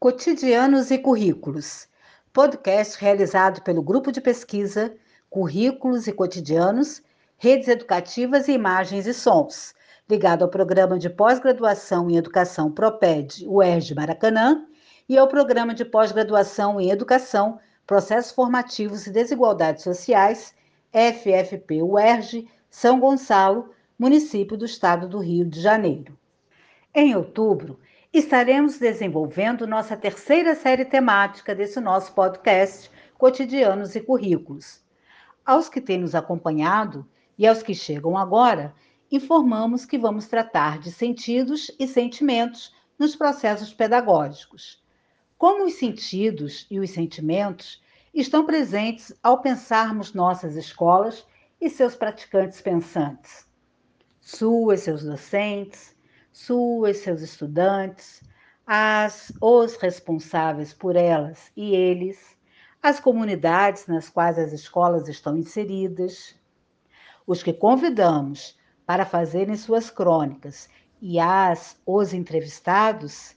Cotidianos e Currículos, podcast realizado pelo Grupo de Pesquisa Currículos e Cotidianos, Redes Educativas e Imagens e Sons, ligado ao Programa de Pós-Graduação em Educação PROPED UERJ Maracanã e ao Programa de Pós-Graduação em Educação, Processos Formativos e Desigualdades Sociais, FFP UERJ, São Gonçalo, município do estado do Rio de Janeiro. Em outubro, estaremos desenvolvendo nossa terceira série temática desse nosso podcast, Cotidianos e Currículos. Aos que têm nos acompanhado e aos que chegam agora, informamos que vamos tratar de sentidos e sentimentos nos processos pedagógicos. Como os sentidos e os sentimentos estão presentes ao pensarmos nossas escolas e seus praticantes pensantes, suas, seus docentes, suas, seus estudantes, as, os responsáveis por elas e eles, as comunidades nas quais as escolas estão inseridas, os que convidamos para fazerem suas crônicas e as, os entrevistados,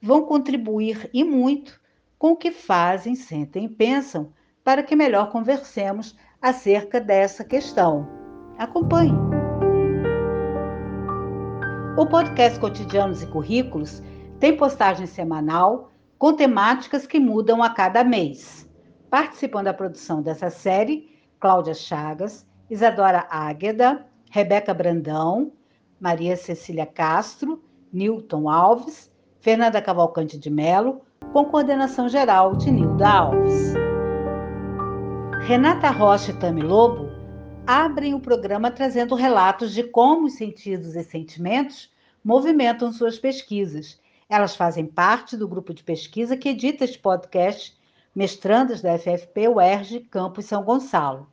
vão contribuir e muito com o que fazem, sentem e pensam para que melhor conversemos acerca dessa questão. Acompanhe. O podcast Cotidianos e Currículos tem postagem semanal com temáticas que mudam a cada mês. Participam da produção dessa série Cláudia Chagas, Isadora Águeda, Rebeca Brandão, Maria Cecília Castro, Newton Alves, Fernanda Cavalcante de Melo, com coordenação geral de Nilda Alves. Renata Rocha e Tami Lobo abrem o programa trazendo relatos de como os sentidos e sentimentos movimentam suas pesquisas. Elas fazem parte do grupo de pesquisa que edita este podcast, mestrandas da FFP UERJ Campus São Gonçalo.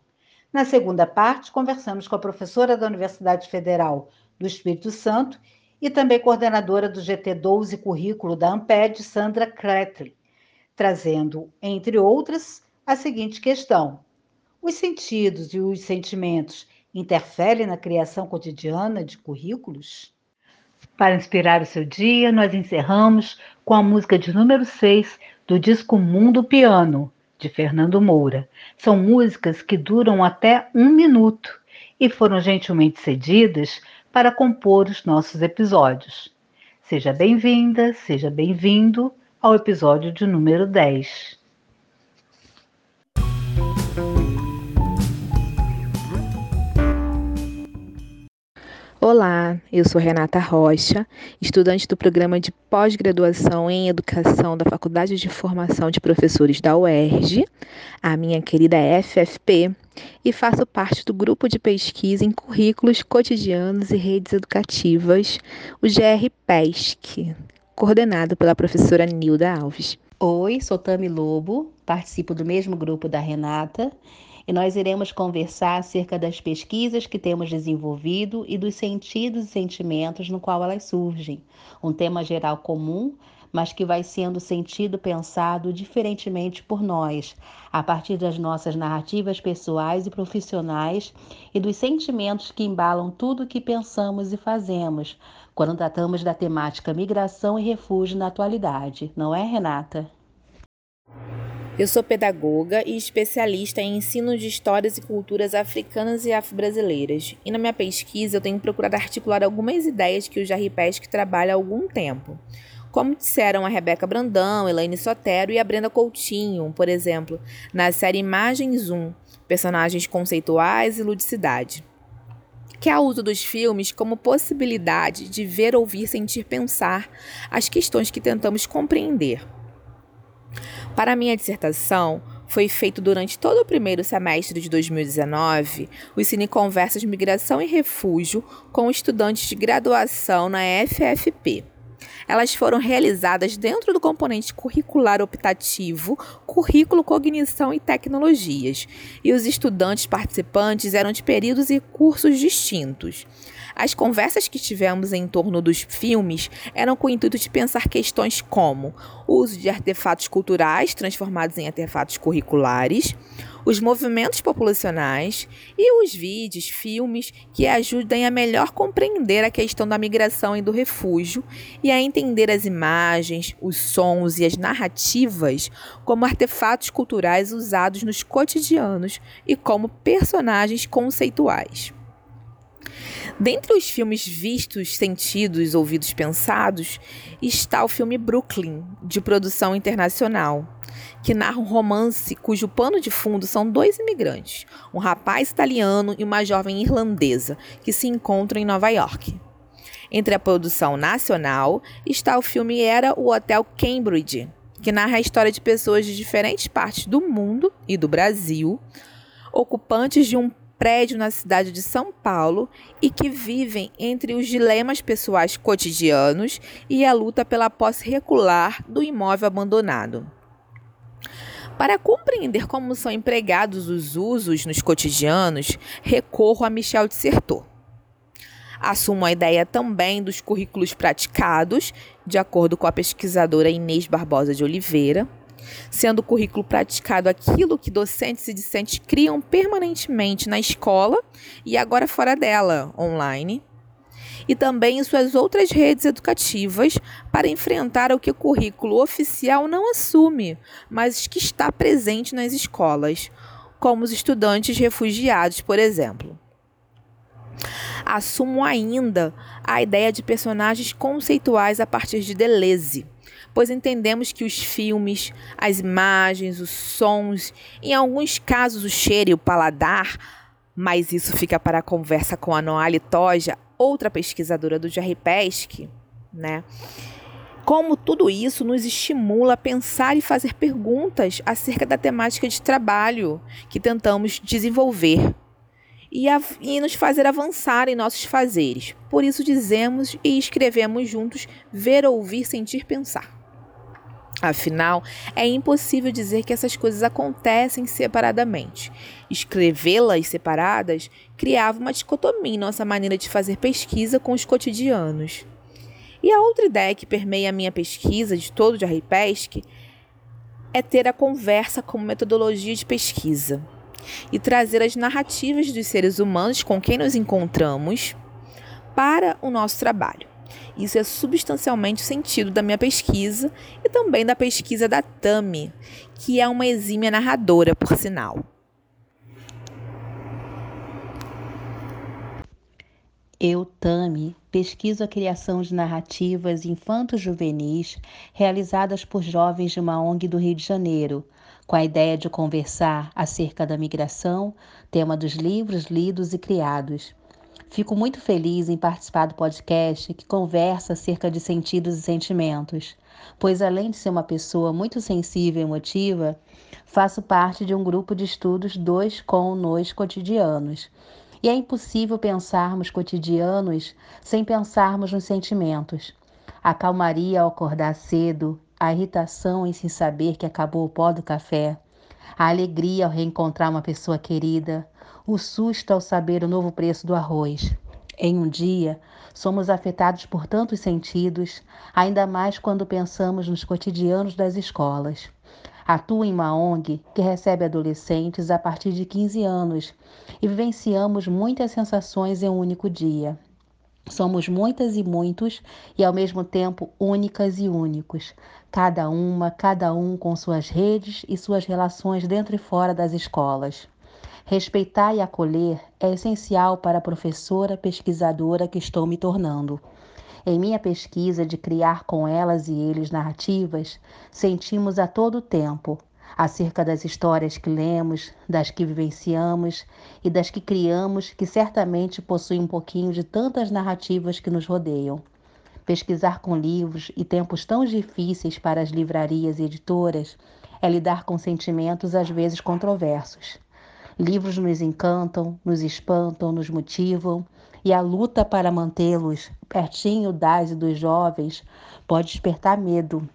Na segunda parte, conversamos com a professora da Universidade Federal do Espírito Santo e também coordenadora do GT12 Currículo da Amped, Sandra Kretli, trazendo, entre outras, a seguinte questão: os sentidos e os sentimentos interferem na criação cotidiana de currículos? Para inspirar o seu dia, nós encerramos com a música de número 6 do disco Mundo Piano, de Fernando Moura. São músicas que duram até um minuto e foram gentilmente cedidas para compor os nossos episódios. Seja bem-vinda, seja bem-vindo ao episódio de número 10. Olá, eu sou Renata Rocha, estudante do programa de pós-graduação em Educação da Faculdade de Formação de Professores da UERJ, a minha querida FFP, e faço parte do grupo de pesquisa em currículos cotidianos e redes educativas, o GRPESC, coordenado pela professora Nilda Alves. Oi, sou Tami Lobo, participo do mesmo grupo da Renata e nós iremos conversar acerca das pesquisas que temos desenvolvido e dos sentidos e sentimentos no qual elas surgem. Um tema geral comum, mas que vai sendo sentido pensado diferentemente por nós, a partir das nossas narrativas pessoais e profissionais e dos sentimentos que embalam tudo o que pensamos e fazemos, quando tratamos da temática migração e refúgio na atualidade, não é, Renata? Eu sou pedagoga e especialista em ensino de histórias e culturas africanas e afro-brasileiras. E na minha pesquisa eu tenho procurado articular algumas ideias que o Jarry Pesque trabalha há algum tempo. Como disseram a Rebeca Brandão, Elaine Sotero e a Brenda Coutinho, por exemplo, na série Imagens 1, Personagens Conceituais e Ludicidade que é o uso dos filmes como possibilidade de ver, ouvir, sentir, pensar as questões que tentamos compreender. Para minha dissertação, foi feito durante todo o primeiro semestre de 2019 o Cine Conversas Migração e Refúgio com estudantes de graduação na FFP. Elas foram realizadas dentro do componente curricular optativo, currículo, cognição e tecnologias, e os estudantes participantes eram de períodos e cursos distintos. As conversas que tivemos em torno dos filmes eram com o intuito de pensar questões como o uso de artefatos culturais transformados em artefatos curriculares, os movimentos populacionais e os vídeos, filmes que ajudem a melhor compreender a questão da migração e do refúgio e a entender as imagens, os sons e as narrativas como artefatos culturais usados nos cotidianos e como personagens conceituais. Dentre os filmes vistos, sentidos, ouvidos, pensados, está o filme Brooklyn, de produção internacional, que narra um romance cujo pano de fundo são dois imigrantes, um rapaz italiano e uma jovem irlandesa, que se encontram em Nova York. Entre a produção nacional está o filme Era o Hotel Cambridge, que narra a história de pessoas de diferentes partes do mundo e do Brasil, ocupantes de um prédio na cidade de São Paulo e que vivem entre os dilemas pessoais cotidianos e a luta pela posse regular do imóvel abandonado. Para compreender como são empregados os usos nos cotidianos, recorro a Michel Dissertor. Assumo a ideia também dos currículos praticados, de acordo com a pesquisadora Inês Barbosa de Oliveira, sendo o currículo praticado aquilo que docentes e discentes criam permanentemente na escola e agora fora dela, online e também em suas outras redes educativas para enfrentar o que o currículo oficial não assume, mas que está presente nas escolas, como os estudantes refugiados, por exemplo. Assumo ainda a ideia de personagens conceituais a partir de Deleuze, pois entendemos que os filmes, as imagens, os sons, em alguns casos o cheiro e o paladar, mas isso fica para a conversa com a Noali Toja, outra pesquisadora do GRPESC, né? Como tudo isso nos estimula a pensar e fazer perguntas acerca da temática de trabalho que tentamos desenvolver e, a, e nos fazer avançar em nossos fazeres. Por isso dizemos e escrevemos juntos ver, ouvir, sentir, pensar. Afinal, é impossível dizer que essas coisas acontecem separadamente. Escrevê-las separadas criava uma dicotomia em nossa maneira de fazer pesquisa com os cotidianos. E a outra ideia que permeia a minha pesquisa de todo de RPESC é ter a conversa como metodologia de pesquisa e trazer as narrativas dos seres humanos com quem nos encontramos para o nosso trabalho. Isso é substancialmente o sentido da minha pesquisa e também da pesquisa da Tami, que é uma exímia narradora, por sinal. Eu, Tami, pesquiso a criação de narrativas infanto-juvenis realizadas por jovens de uma ONG do Rio de Janeiro, com a ideia de conversar acerca da migração, tema dos livros lidos e criados. Fico muito feliz em participar do podcast que conversa acerca de sentidos e sentimentos, pois além de ser uma pessoa muito sensível e emotiva, faço parte de um grupo de estudos dois com nos cotidianos. E é impossível pensarmos cotidianos sem pensarmos nos sentimentos. A calmaria ao acordar cedo, a irritação em se saber que acabou o pó do café, a alegria ao reencontrar uma pessoa querida, o susto ao saber o novo preço do arroz. Em um dia, somos afetados por tantos sentidos, ainda mais quando pensamos nos cotidianos das escolas. Atuo em uma ONG que recebe adolescentes a partir de 15 anos e vivenciamos muitas sensações em um único dia. Somos muitas e muitos e ao mesmo tempo únicas e únicos, cada uma, cada um com suas redes e suas relações dentro e fora das escolas. Respeitar e acolher é essencial para a professora pesquisadora que estou me tornando. Em minha pesquisa de criar com elas e eles narrativas, sentimos a todo tempo acerca das histórias que lemos, das que vivenciamos e das que criamos, que certamente possuem um pouquinho de tantas narrativas que nos rodeiam. Pesquisar com livros e tempos tão difíceis para as livrarias e editoras é lidar com sentimentos às vezes controversos. Livros nos encantam, nos espantam, nos motivam, e a luta para mantê-los pertinho das e dos jovens pode despertar medo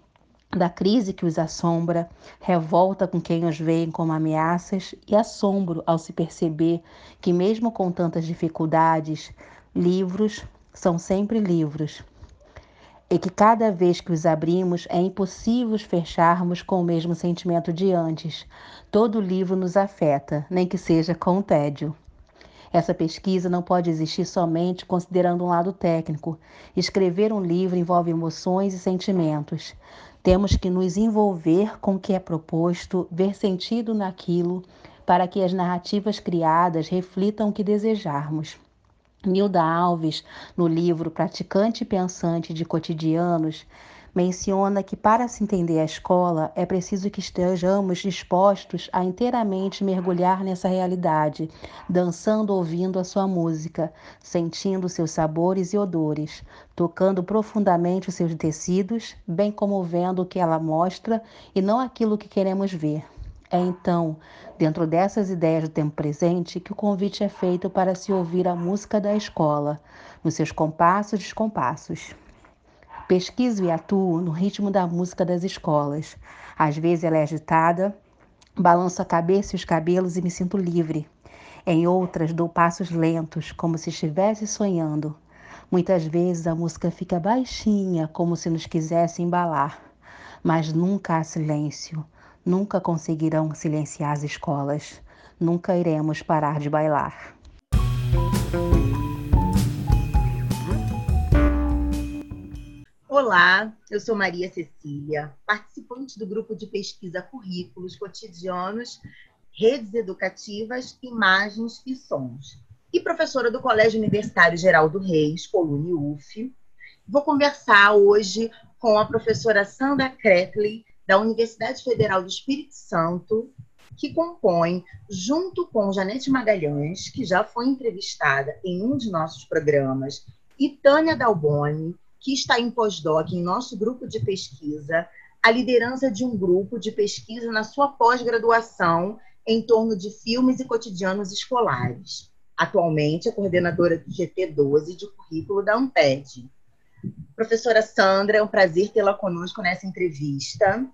da crise que os assombra, revolta com quem os veem como ameaças e assombro ao se perceber que, mesmo com tantas dificuldades, Livros são sempre livros, e que cada vez que os abrimos é impossível fecharmos com o mesmo sentimento de antes. Todo livro nos afeta, nem que seja com tédio. Essa pesquisa não pode existir somente considerando um lado técnico. Escrever um livro envolve emoções e sentimentos. Temos que nos envolver com o que é proposto, ver sentido naquilo, para que as narrativas criadas reflitam o que desejarmos. Nilda Alves, no livro Praticante e Pensante de Cotidianos, menciona que para se entender a escola é preciso que estejamos dispostos a inteiramente mergulhar nessa realidade, dançando ouvindo a sua música, sentindo seus sabores e odores, tocando profundamente os seus tecidos, bem como vendo o que ela mostra e não aquilo que queremos ver. É então, dentro dessas ideias do tempo presente, que o convite é feito para se ouvir a música da escola, nos seus compassos e descompassos. Pesquiso e atuo no ritmo da música das escolas. Às vezes ela é agitada, balanço a cabeça e os cabelos e me sinto livre. Em outras, dou passos lentos, como se estivesse sonhando. Muitas vezes a música fica baixinha, como se nos quisesse embalar. Mas nunca há silêncio nunca conseguirão silenciar as escolas, nunca iremos parar de bailar. Olá, eu sou Maria Cecília, participante do grupo de pesquisa Currículos Cotidianos, Redes Educativas, Imagens e Sons, e professora do Colégio Universitário Geraldo Reis, Colune UF. Vou conversar hoje com a professora Sandra Kretley, da Universidade Federal do Espírito Santo, que compõe, junto com Janete Magalhães, que já foi entrevistada em um de nossos programas, e Tânia Dalboni, que está em pós-doc em nosso grupo de pesquisa, a liderança de um grupo de pesquisa na sua pós-graduação em torno de filmes e cotidianos escolares. Atualmente é coordenadora do GT12 de currículo da Amped. Professora Sandra, é um prazer tê-la conosco nessa entrevista.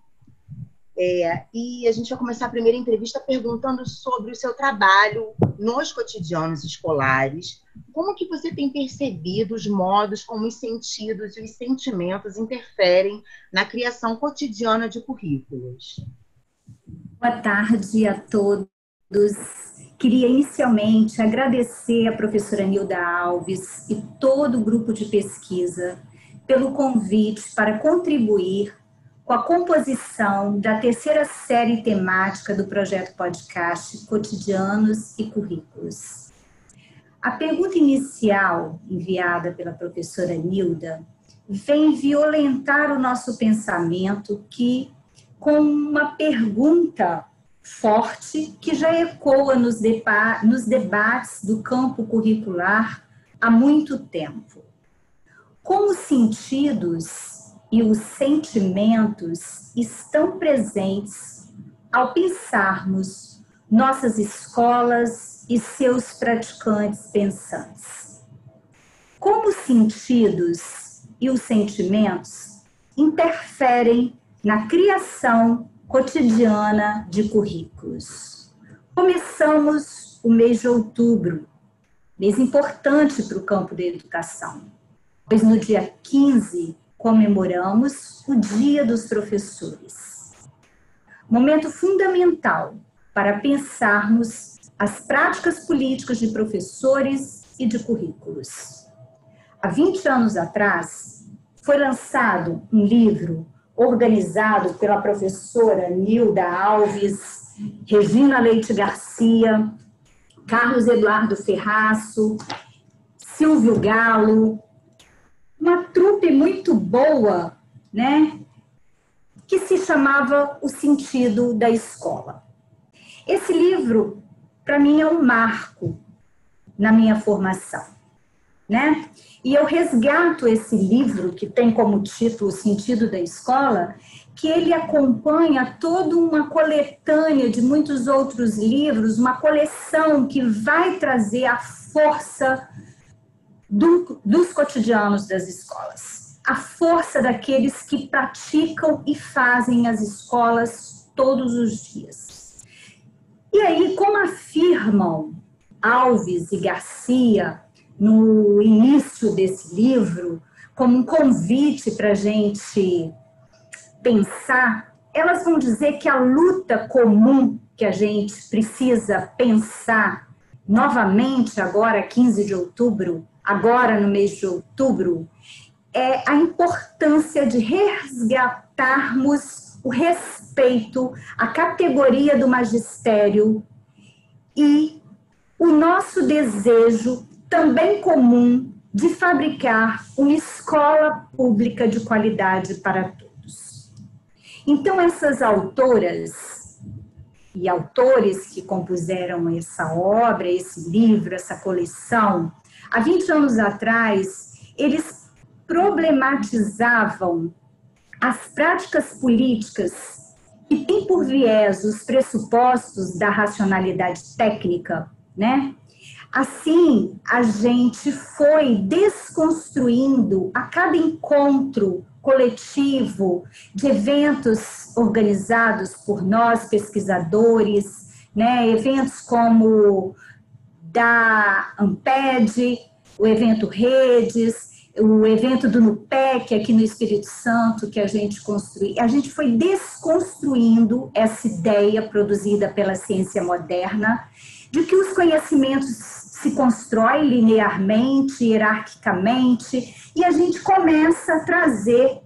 É, e a gente vai começar a primeira entrevista perguntando sobre o seu trabalho nos cotidianos escolares. Como que você tem percebido os modos como os sentidos e os sentimentos interferem na criação cotidiana de currículos? Boa tarde a todos. Queria inicialmente agradecer a professora Nilda Alves e todo o grupo de pesquisa pelo convite para contribuir com a composição da terceira série temática do projeto podcast Cotidianos e Currículos. A pergunta inicial, enviada pela professora Nilda, vem violentar o nosso pensamento que, com uma pergunta forte que já ecoa nos, nos debates do campo curricular há muito tempo. Como sentidos e os sentimentos estão presentes ao pensarmos nossas escolas e seus praticantes pensantes. Como os sentidos e os sentimentos interferem na criação cotidiana de currículos. Começamos o mês de outubro, mês importante para o campo da educação, pois no dia 15 comemoramos o Dia dos Professores. Momento fundamental para pensarmos as práticas políticas de professores e de currículos. Há 20 anos atrás, foi lançado um livro organizado pela professora Nilda Alves, Regina Leite Garcia, Carlos Eduardo Ferraço, Silvio Galo, uma trupe muito boa, né? Que se chamava O Sentido da Escola. Esse livro, para mim, é um marco na minha formação, né? E eu resgato esse livro, que tem como título O Sentido da Escola, que ele acompanha toda uma coletânea de muitos outros livros, uma coleção que vai trazer a força do, dos cotidianos das escolas. A força daqueles que praticam e fazem as escolas todos os dias. E aí, como afirmam Alves e Garcia, no início desse livro, como um convite para a gente pensar, elas vão dizer que a luta comum que a gente precisa pensar novamente, agora, 15 de outubro, agora no mês de outubro, é a importância de resgatarmos o respeito à categoria do magistério e o nosso desejo também comum de fabricar uma escola pública de qualidade para todos. Então, essas autoras e autores que compuseram essa obra, esse livro, essa coleção, há 20 anos atrás, eles problematizavam as práticas políticas que têm por viés os pressupostos da racionalidade técnica, né? Assim, a gente foi desconstruindo a cada encontro coletivo de eventos organizados por nós pesquisadores, né? Eventos como da Amped, o evento Redes, o evento do NUPEC aqui no Espírito Santo que a gente construiu, a gente foi desconstruindo essa ideia produzida pela ciência moderna de que os conhecimentos se constroem linearmente, hierarquicamente, e a gente começa a trazer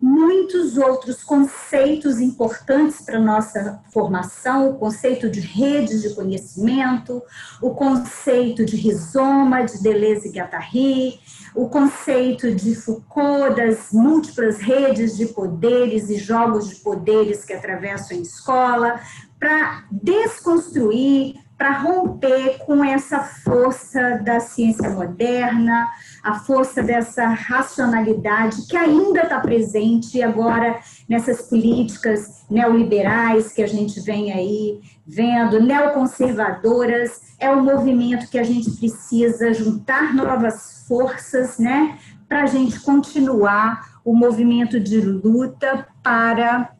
muitos outros conceitos importantes para nossa formação, o conceito de redes de conhecimento, o conceito de rizoma, de Deleuze e Guattari, o conceito de Foucault das múltiplas redes de poderes e jogos de poderes que atravessam a escola, para desconstruir para romper com essa força da ciência moderna, a força dessa racionalidade que ainda está presente agora nessas políticas neoliberais que a gente vem aí vendo, neoconservadoras, é um movimento que a gente precisa juntar novas forças, né, para a gente continuar o movimento de luta para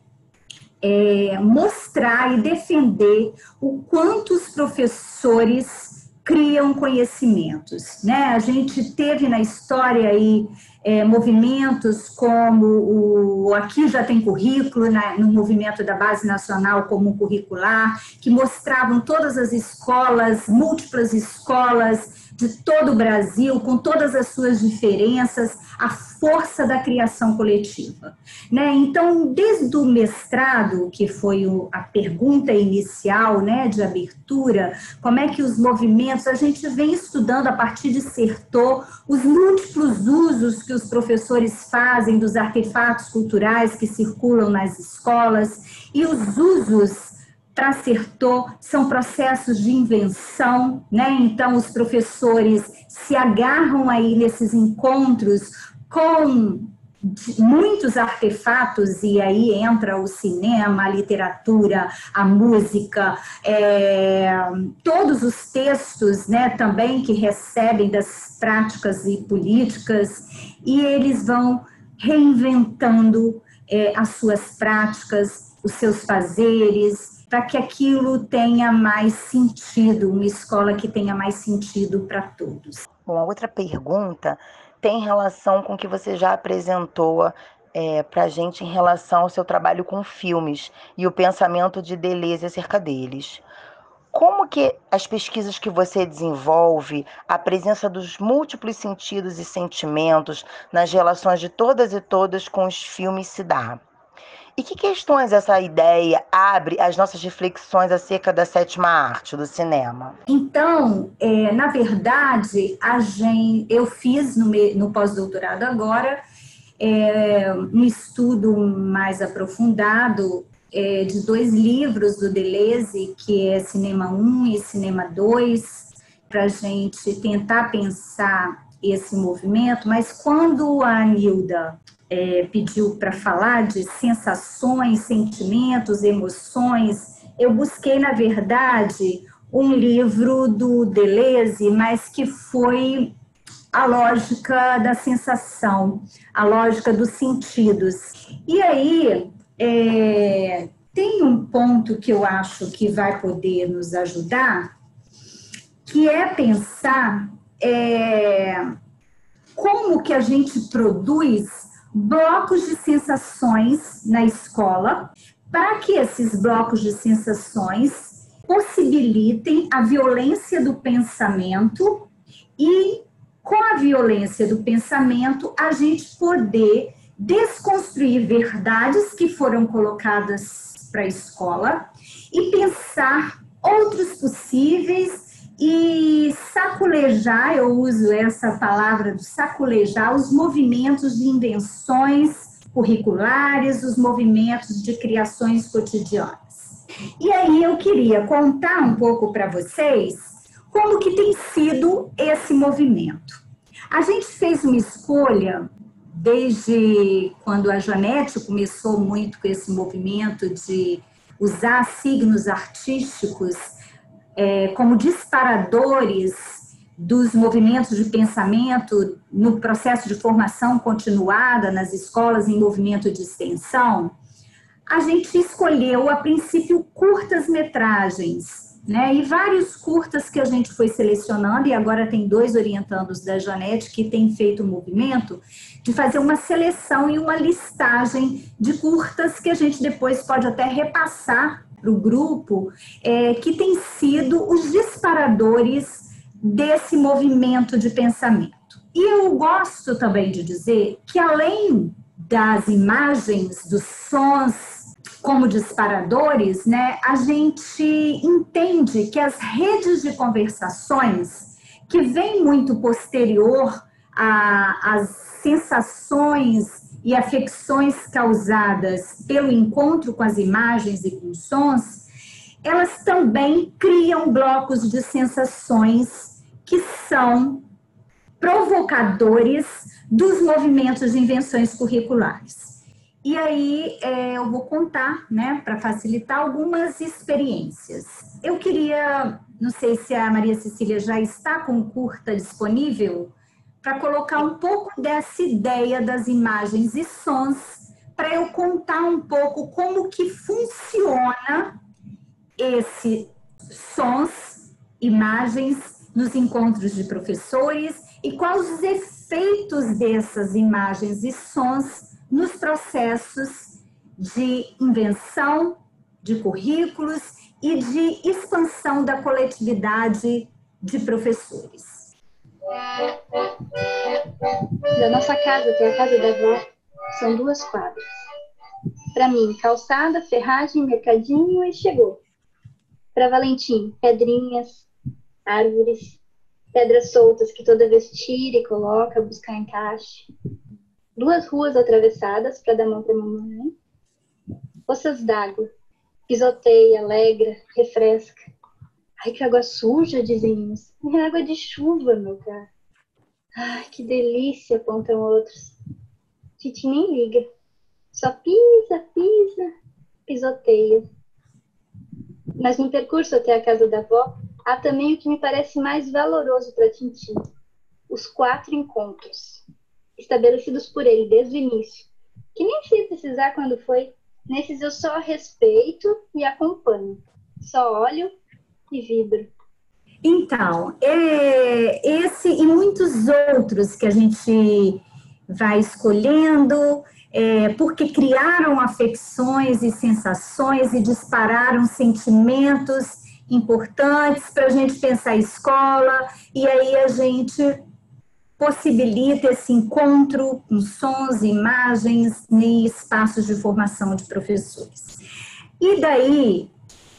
é, mostrar e defender o quanto os professores criam conhecimentos. Né? A gente teve na história aí é, movimentos como o Aqui Já Tem Currículo, né, no movimento da Base Nacional Comum Curricular, que mostravam todas as escolas, múltiplas escolas, de todo o Brasil, com todas as suas diferenças, a força da criação coletiva. Né? Então, desde o mestrado, que foi o, a pergunta inicial né, de abertura, como é que os movimentos, a gente vem estudando a partir de Sertor os múltiplos usos que os professores fazem dos artefatos culturais que circulam nas escolas e os usos para acertou são processos de invenção, né? Então os professores se agarram aí nesses encontros com muitos artefatos e aí entra o cinema, a literatura, a música, é, todos os textos, né? Também que recebem das práticas e políticas e eles vão reinventando é, as suas práticas, os seus fazeres, para que aquilo tenha mais sentido, uma escola que tenha mais sentido para todos. Bom, a outra pergunta tem relação com o que você já apresentou é, para a gente em relação ao seu trabalho com filmes e o pensamento de Deleuze acerca deles. Como que as pesquisas que você desenvolve, a presença dos múltiplos sentidos e sentimentos nas relações de todas e todas com os filmes se dá? E que questões essa ideia abre às nossas reflexões acerca da sétima arte do cinema? Então, é, na verdade, a gente, eu fiz no, no pós-doutorado agora é, um estudo mais aprofundado é, de dois livros do Deleuze, que é Cinema 1 e Cinema 2, para a gente tentar pensar esse movimento, mas quando a Nilda é, pediu para falar de sensações, sentimentos, emoções. Eu busquei, na verdade, um livro do Deleuze, mas que foi a lógica da sensação, a lógica dos sentidos. E aí, é, tem um ponto que eu acho que vai poder nos ajudar, que é pensar é, que a gente produz blocos de sensações na escola, para que esses blocos de sensações possibilitem a violência do pensamento e, com a violência do pensamento, a gente poder desconstruir verdades que foram colocadas para a escola e pensar outros possíveis e saculejar, eu uso essa palavra do saculejar, os movimentos de invenções curriculares, os movimentos de criações cotidianas. E aí eu queria contar um pouco para vocês como que tem sido esse movimento. A gente fez uma escolha desde quando a Janete começou muito com esse movimento de usar signos artísticos é, como disparadores dos movimentos de pensamento no processo de formação continuada nas escolas em movimento de extensão, a gente escolheu a princípio curtas metragens, né? E vários curtas que a gente foi selecionando, e agora tem dois orientandos da Janete que têm feito o movimento de fazer uma seleção e uma listagem de curtas que a gente depois pode até repassar para o grupo, é, que tem sido os disparadores desse movimento de pensamento. E eu gosto também de dizer que, além das imagens, dos sons como disparadores, né, a gente entende que as redes de conversações, que vem muito posterior às sensações e afecções causadas pelo encontro com as imagens e com sons, elas também criam blocos de sensações que são provocadores dos movimentos de invenções curriculares. E aí é, eu vou contar, né, para facilitar algumas experiências. Eu queria, não sei se a Maria Cecília já está com curta disponível, para colocar um pouco dessa ideia das imagens e sons, para eu contar um pouco como que funciona esse sons, imagens nos encontros de professores e quais os efeitos dessas imagens e sons nos processos de invenção de currículos e de expansão da coletividade de professores. Da nossa casa até a casa da avó são duas quadras. Para mim, calçada, ferragem, mercadinho e chegou. Para Valentim, pedrinhas, árvores, pedras soltas que toda vez tira e coloca, buscar encaixe. Duas ruas atravessadas para dar mão para mamãe. Poças d'água, pisoteia, alegra, refresca. Ai, que água suja, dizem uns. É água de chuva, meu cara. Ai, que delícia, apontam outros. Titi nem liga. Só pisa, pisa, pisoteia. Mas no percurso até a casa da avó, há também o que me parece mais valoroso para Tintin. Os quatro encontros, estabelecidos por ele desde o início. Que nem sei precisar quando foi. Nesses eu só respeito e acompanho. Só olho vibro. Então, é, esse e muitos outros que a gente vai escolhendo, é, porque criaram afecções e sensações e dispararam sentimentos importantes para a gente pensar a escola, e aí a gente possibilita esse encontro com sons, imagens e espaços de formação de professores. E daí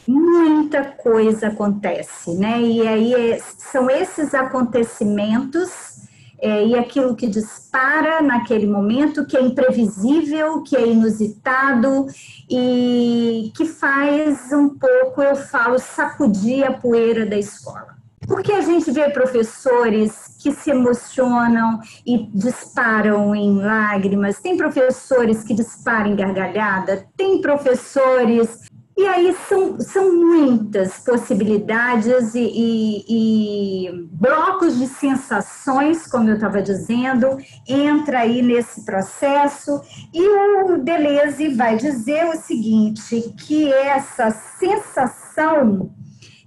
muita coisa acontece, né? E aí é, são esses acontecimentos é, e aquilo que dispara naquele momento, que é imprevisível, que é inusitado e que faz um pouco, eu falo, sacudir a poeira da escola. Porque a gente vê professores que se emocionam e disparam em lágrimas, tem professores que disparam em gargalhada, tem professores e aí são, são muitas possibilidades e, e, e blocos de sensações, como eu estava dizendo, entra aí nesse processo. E o Deleuze vai dizer o seguinte, que essa sensação,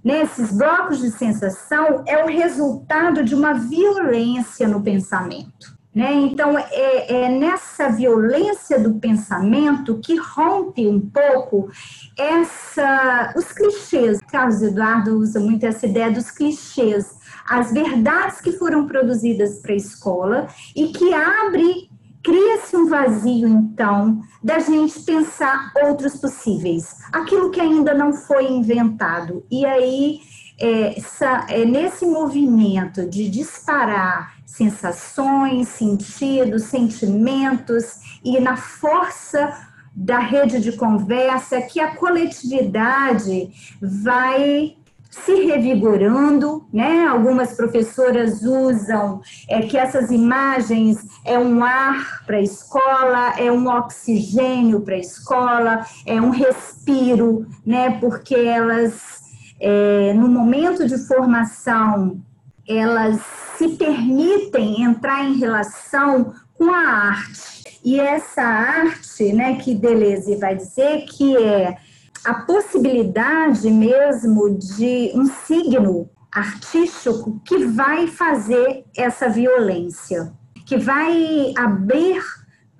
nesses blocos de sensação, é o resultado de uma violência no pensamento. Né? Então, é, é, nessa violência do pensamento que rompe um pouco essa, os clichês. Carlos Eduardo usa muito essa ideia dos clichês, as verdades que foram produzidas para a escola e que abre, cria-se um vazio, então, da gente pensar outros possíveis, aquilo que ainda não foi inventado. E aí, essa, é nesse movimento de disparar sensações, sentidos, sentimentos e na força da rede de conversa que a coletividade vai se revigorando, né? Algumas professoras usam é, que essas imagens é um ar para a escola, é um oxigênio para a escola, é um respiro, né? Porque elas, é, no momento de formação, elas se permitem entrar em relação com a arte. E essa arte, né, que Deleuze vai dizer que é a possibilidade mesmo de um signo artístico que vai fazer essa violência, que vai abrir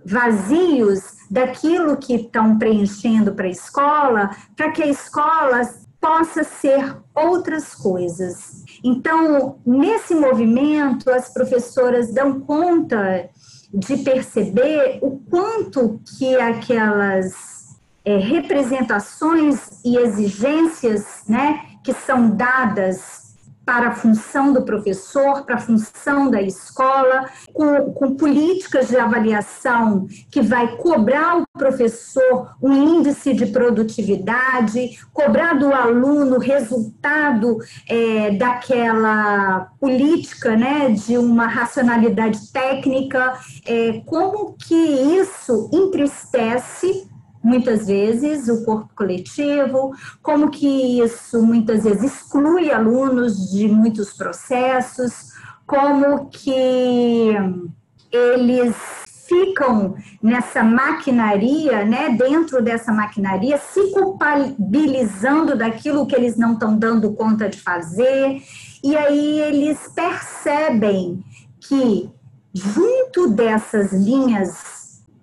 vazios daquilo que estão preenchendo para a escola, para que a escola possa ser outras coisas. Então, nesse movimento, as professoras dão conta de perceber o quanto que aquelas é, representações e exigências né, que são dadas para a função do professor, para a função da escola, com, com, políticas de avaliação que vai cobrar o professor um índice de produtividade, cobrar do aluno resultado é, daquela política, né, de uma racionalidade técnica, é, como que isso entristece muitas vezes o corpo coletivo, como que isso muitas vezes exclui alunos de muitos processos, como que eles ficam nessa maquinaria, né, dentro dessa maquinaria, se culpabilizando daquilo que eles não estão dando conta de fazer, e aí eles percebem que junto dessas linhas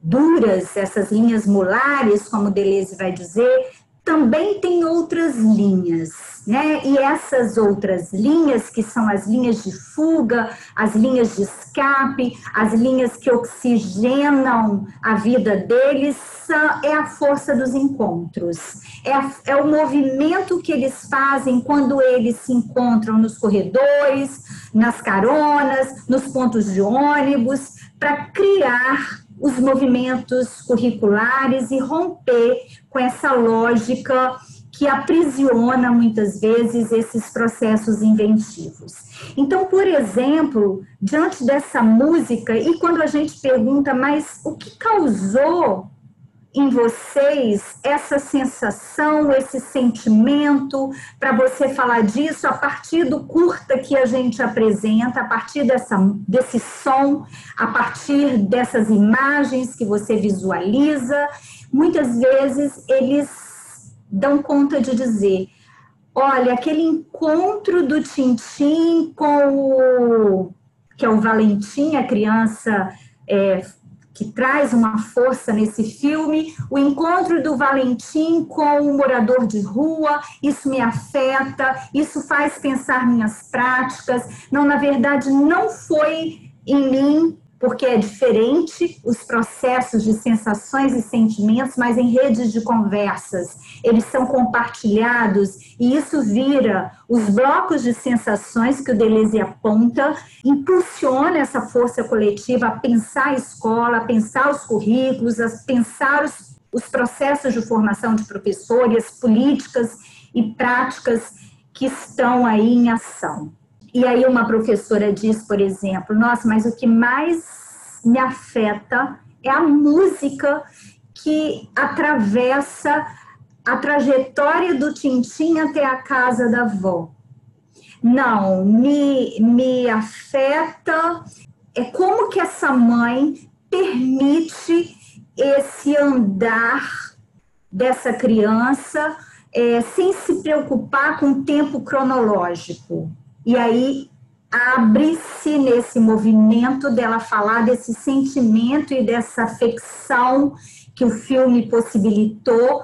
duras, essas linhas molares, como Deleuze vai dizer, também tem outras linhas, né? E essas outras linhas, que são as linhas de fuga, as linhas de escape, as linhas que oxigenam a vida deles, é a força dos encontros. É, é o movimento que eles fazem quando eles se encontram nos corredores, nas caronas, nos pontos de ônibus, para criar os movimentos curriculares e romper com essa lógica que aprisiona muitas vezes esses processos inventivos. Então, por exemplo, diante dessa música, e quando a gente pergunta, mas o que causou em vocês essa sensação, esse sentimento, para você falar disso a partir do curta que a gente apresenta, a partir dessa, desse som, a partir dessas imagens que você visualiza. Muitas vezes eles dão conta de dizer: olha, aquele encontro do Tintim com o. que é o Valentim, a criança. É, que traz uma força nesse filme, o encontro do Valentim com o morador de rua, isso me afeta, isso faz pensar minhas práticas. Não, na verdade, não foi em mim porque é diferente os processos de sensações e sentimentos, mas em redes de conversas. Eles são compartilhados e isso vira os blocos de sensações que o Deleuze aponta, impulsiona essa força coletiva a pensar a escola, a pensar os currículos, a pensar os, os processos de formação de professores, políticas e práticas que estão aí em ação. E aí uma professora diz, por exemplo, nossa, mas o que mais me afeta é a música que atravessa a trajetória do Tintim até a casa da avó. Não, me, me afeta é como que essa mãe permite esse andar dessa criança é, sem se preocupar com o tempo cronológico. E aí abre-se nesse movimento dela falar desse sentimento e dessa afecção que o filme possibilitou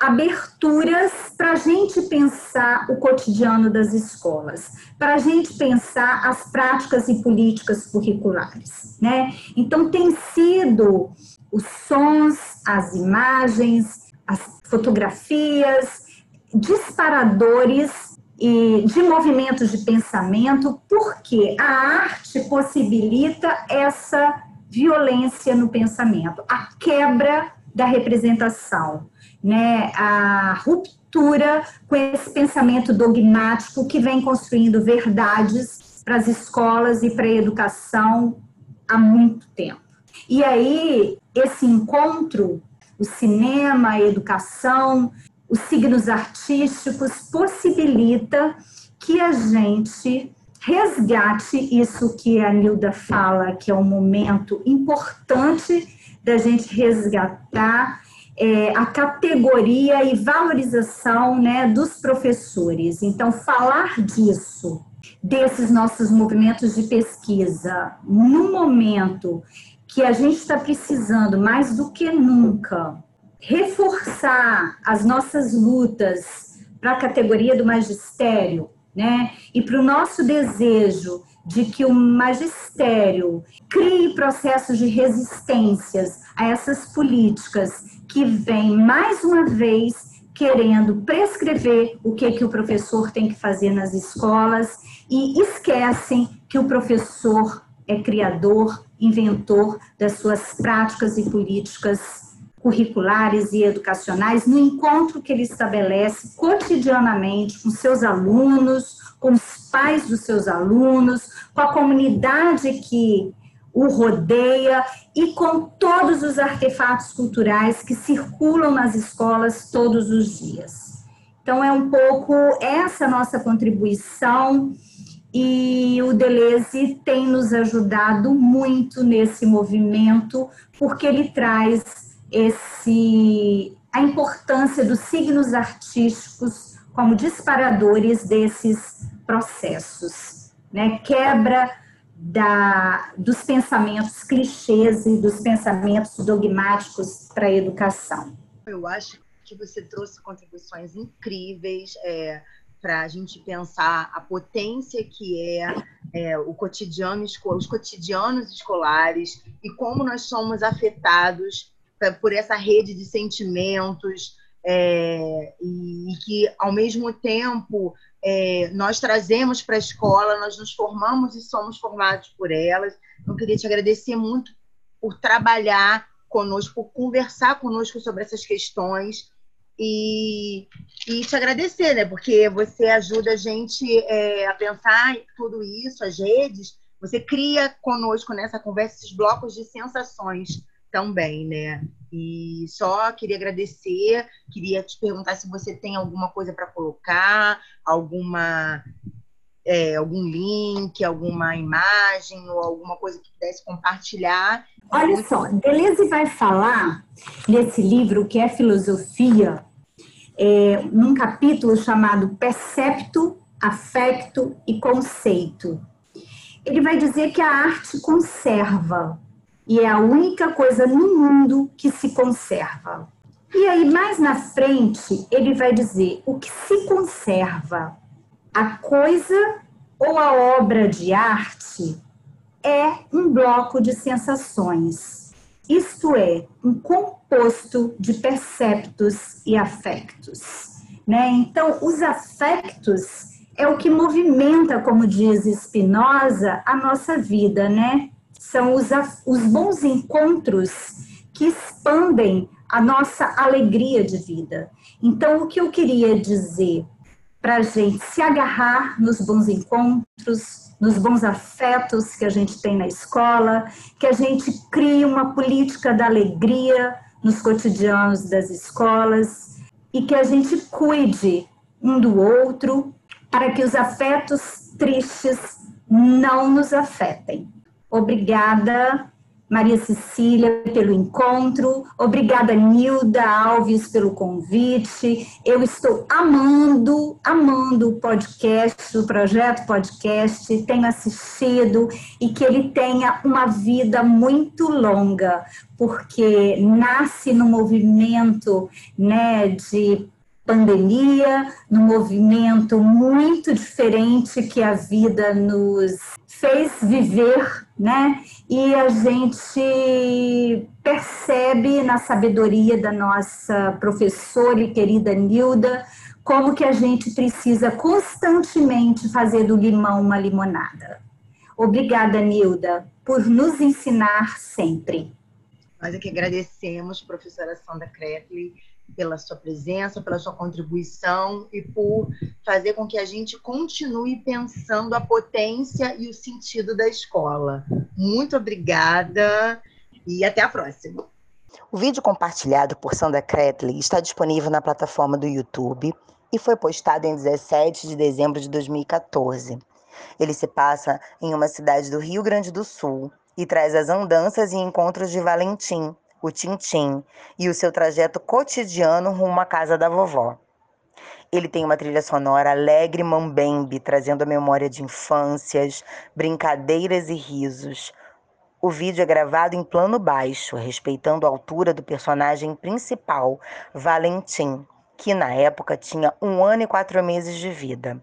aberturas para a gente pensar o cotidiano das escolas, para a gente pensar as práticas e políticas curriculares, né? Então tem sido os sons, as imagens, as fotografias, disparadores e de movimentos de pensamento, porque a arte possibilita essa violência no pensamento, a quebra da representação, né, a ruptura com esse pensamento dogmático que vem construindo verdades para as escolas e para a educação há muito tempo. E aí, esse encontro, o cinema, a educação, os signos artísticos, possibilita que a gente resgate isso que a Nilda fala, que é um momento importante da gente resgatar é, a categoria e valorização né, dos professores. Então, falar disso, desses nossos movimentos de pesquisa, no momento que a gente está precisando mais do que nunca reforçar as nossas lutas para a categoria do magistério, né? E para o nosso desejo de que o magistério crie processos de resistências a essas políticas que vêm mais uma vez querendo prescrever o que que o professor tem que fazer nas escolas e esquecem que o professor é criador, inventor das suas práticas e políticas curriculares e educacionais no encontro que ele estabelece cotidianamente com seus alunos, com os pais dos seus alunos, com a comunidade que o rodeia e com todos os artefatos culturais que circulam nas escolas todos os dias. Então, é um pouco essa nossa contribuição e o Deleuze tem nos ajudado muito nesse movimento, porque ele traz esse a importância dos signos artísticos como disparadores desses processos, né? Quebra da, dos pensamentos clichês e dos pensamentos dogmáticos para a educação. Eu acho que você trouxe contribuições incríveis é, para a gente pensar a potência que é, é o cotidiano, os cotidianos escolares e como nós somos afetados por essa rede de sentimentos é, e, e, que, ao mesmo tempo, é, nós trazemos para a escola, nós nos formamos e somos formados por elas. Eu queria te agradecer muito por trabalhar conosco, por conversar conosco sobre essas questões e, e te agradecer, né? Porque você ajuda a gente é, a pensar tudo isso, as redes. Você cria conosco nessa conversa esses blocos de sensações também, né? E só queria agradecer, queria te perguntar se você tem alguma coisa para colocar, alguma é, algum link, alguma imagem ou alguma coisa que pudesse compartilhar. Olha só, Deleuze vai falar nesse livro que é filosofia, é, num capítulo chamado Percepto, Afecto e Conceito. Ele vai dizer que a arte conserva, e é a única coisa no mundo que se conserva. E aí, mais na frente, ele vai dizer o que se conserva, a coisa ou a obra de arte é um bloco de sensações, isto é, um composto de perceptos e afectos. Né? Então, os afectos é o que movimenta, como diz Spinoza, a nossa vida, né? São os, os bons encontros que expandem a nossa alegria de vida. Então, o que eu queria dizer para a gente se agarrar nos bons encontros, nos bons afetos que a gente tem na escola, que a gente crie uma política da alegria nos cotidianos das escolas e que a gente cuide um do outro para que os afetos tristes não nos afetem. Obrigada Maria Cecília, pelo encontro. Obrigada, Nilda Alves, pelo convite. Eu estou amando, amando o podcast, o projeto podcast. Tenho assistido e que ele tenha uma vida muito longa, porque nasce no movimento né, de pandemia, num movimento muito diferente que a vida nos fez viver, né? E a gente percebe na sabedoria da nossa professora e querida Nilda como que a gente precisa constantemente fazer do limão uma limonada. Obrigada, Nilda, por nos ensinar sempre. Nós é que agradecemos, professora Sandra Kretley, pela sua presença, pela sua contribuição e por fazer com que a gente continue pensando a potência e o sentido da escola. Muito obrigada e até a próxima. O vídeo compartilhado por Sandra Kretley está disponível na plataforma do YouTube e foi postado em 17 de dezembro de 2014. Ele se passa em uma cidade do Rio Grande do Sul e traz as andanças e encontros de Valentim, o Tintim e o seu trajeto cotidiano rumo à casa da vovó. Ele tem uma trilha sonora alegre mambembe, trazendo a memória de infâncias, brincadeiras e risos. O vídeo é gravado em plano baixo, respeitando a altura do personagem principal, Valentim, que na época tinha um ano e quatro meses de vida.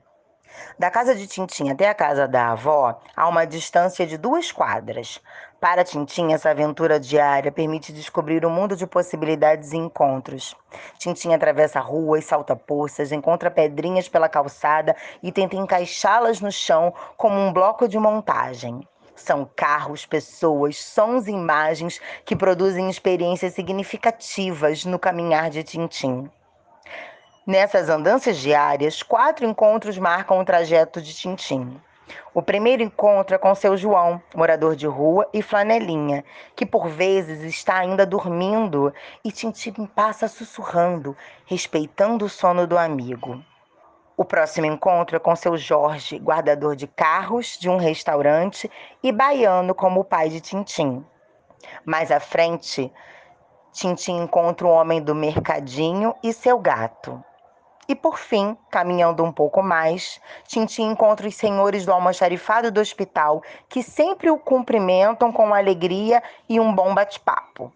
Da casa de Tintim até a casa da avó há uma distância de duas quadras. Para Tintim, essa aventura diária permite descobrir um mundo de possibilidades e encontros. Tintim atravessa ruas, salta poças, encontra pedrinhas pela calçada e tenta encaixá-las no chão como um bloco de montagem. São carros, pessoas, sons e imagens que produzem experiências significativas no caminhar de Tintim. Nessas andanças diárias, quatro encontros marcam o trajeto de Tintim. O primeiro encontro é com seu João, morador de rua e flanelinha, que por vezes está ainda dormindo e Tintim passa sussurrando, respeitando o sono do amigo. O próximo encontro é com seu Jorge, guardador de carros de um restaurante e baiano como o pai de Tintim. Mais à frente, Tintim encontra o homem do mercadinho e seu gato. E por fim, caminhando um pouco mais, Tintim encontra os senhores do almoxarifado do hospital, que sempre o cumprimentam com alegria e um bom bate-papo.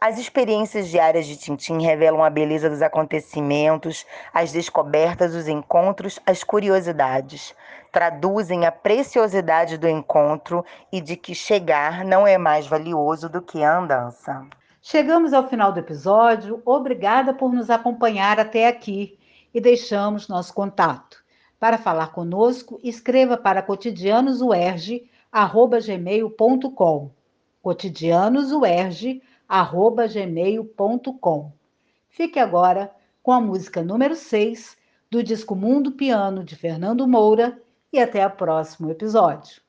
As experiências diárias de Tintim revelam a beleza dos acontecimentos, as descobertas, os encontros, as curiosidades. Traduzem a preciosidade do encontro e de que chegar não é mais valioso do que a andança. Chegamos ao final do episódio. Obrigada por nos acompanhar até aqui e deixamos nosso contato. Para falar conosco, escreva para cotidianosuerge@gmail.com. cotidianosuerge@gmail.com. Fique agora com a música número 6 do disco Mundo Piano de Fernando Moura e até o próximo episódio.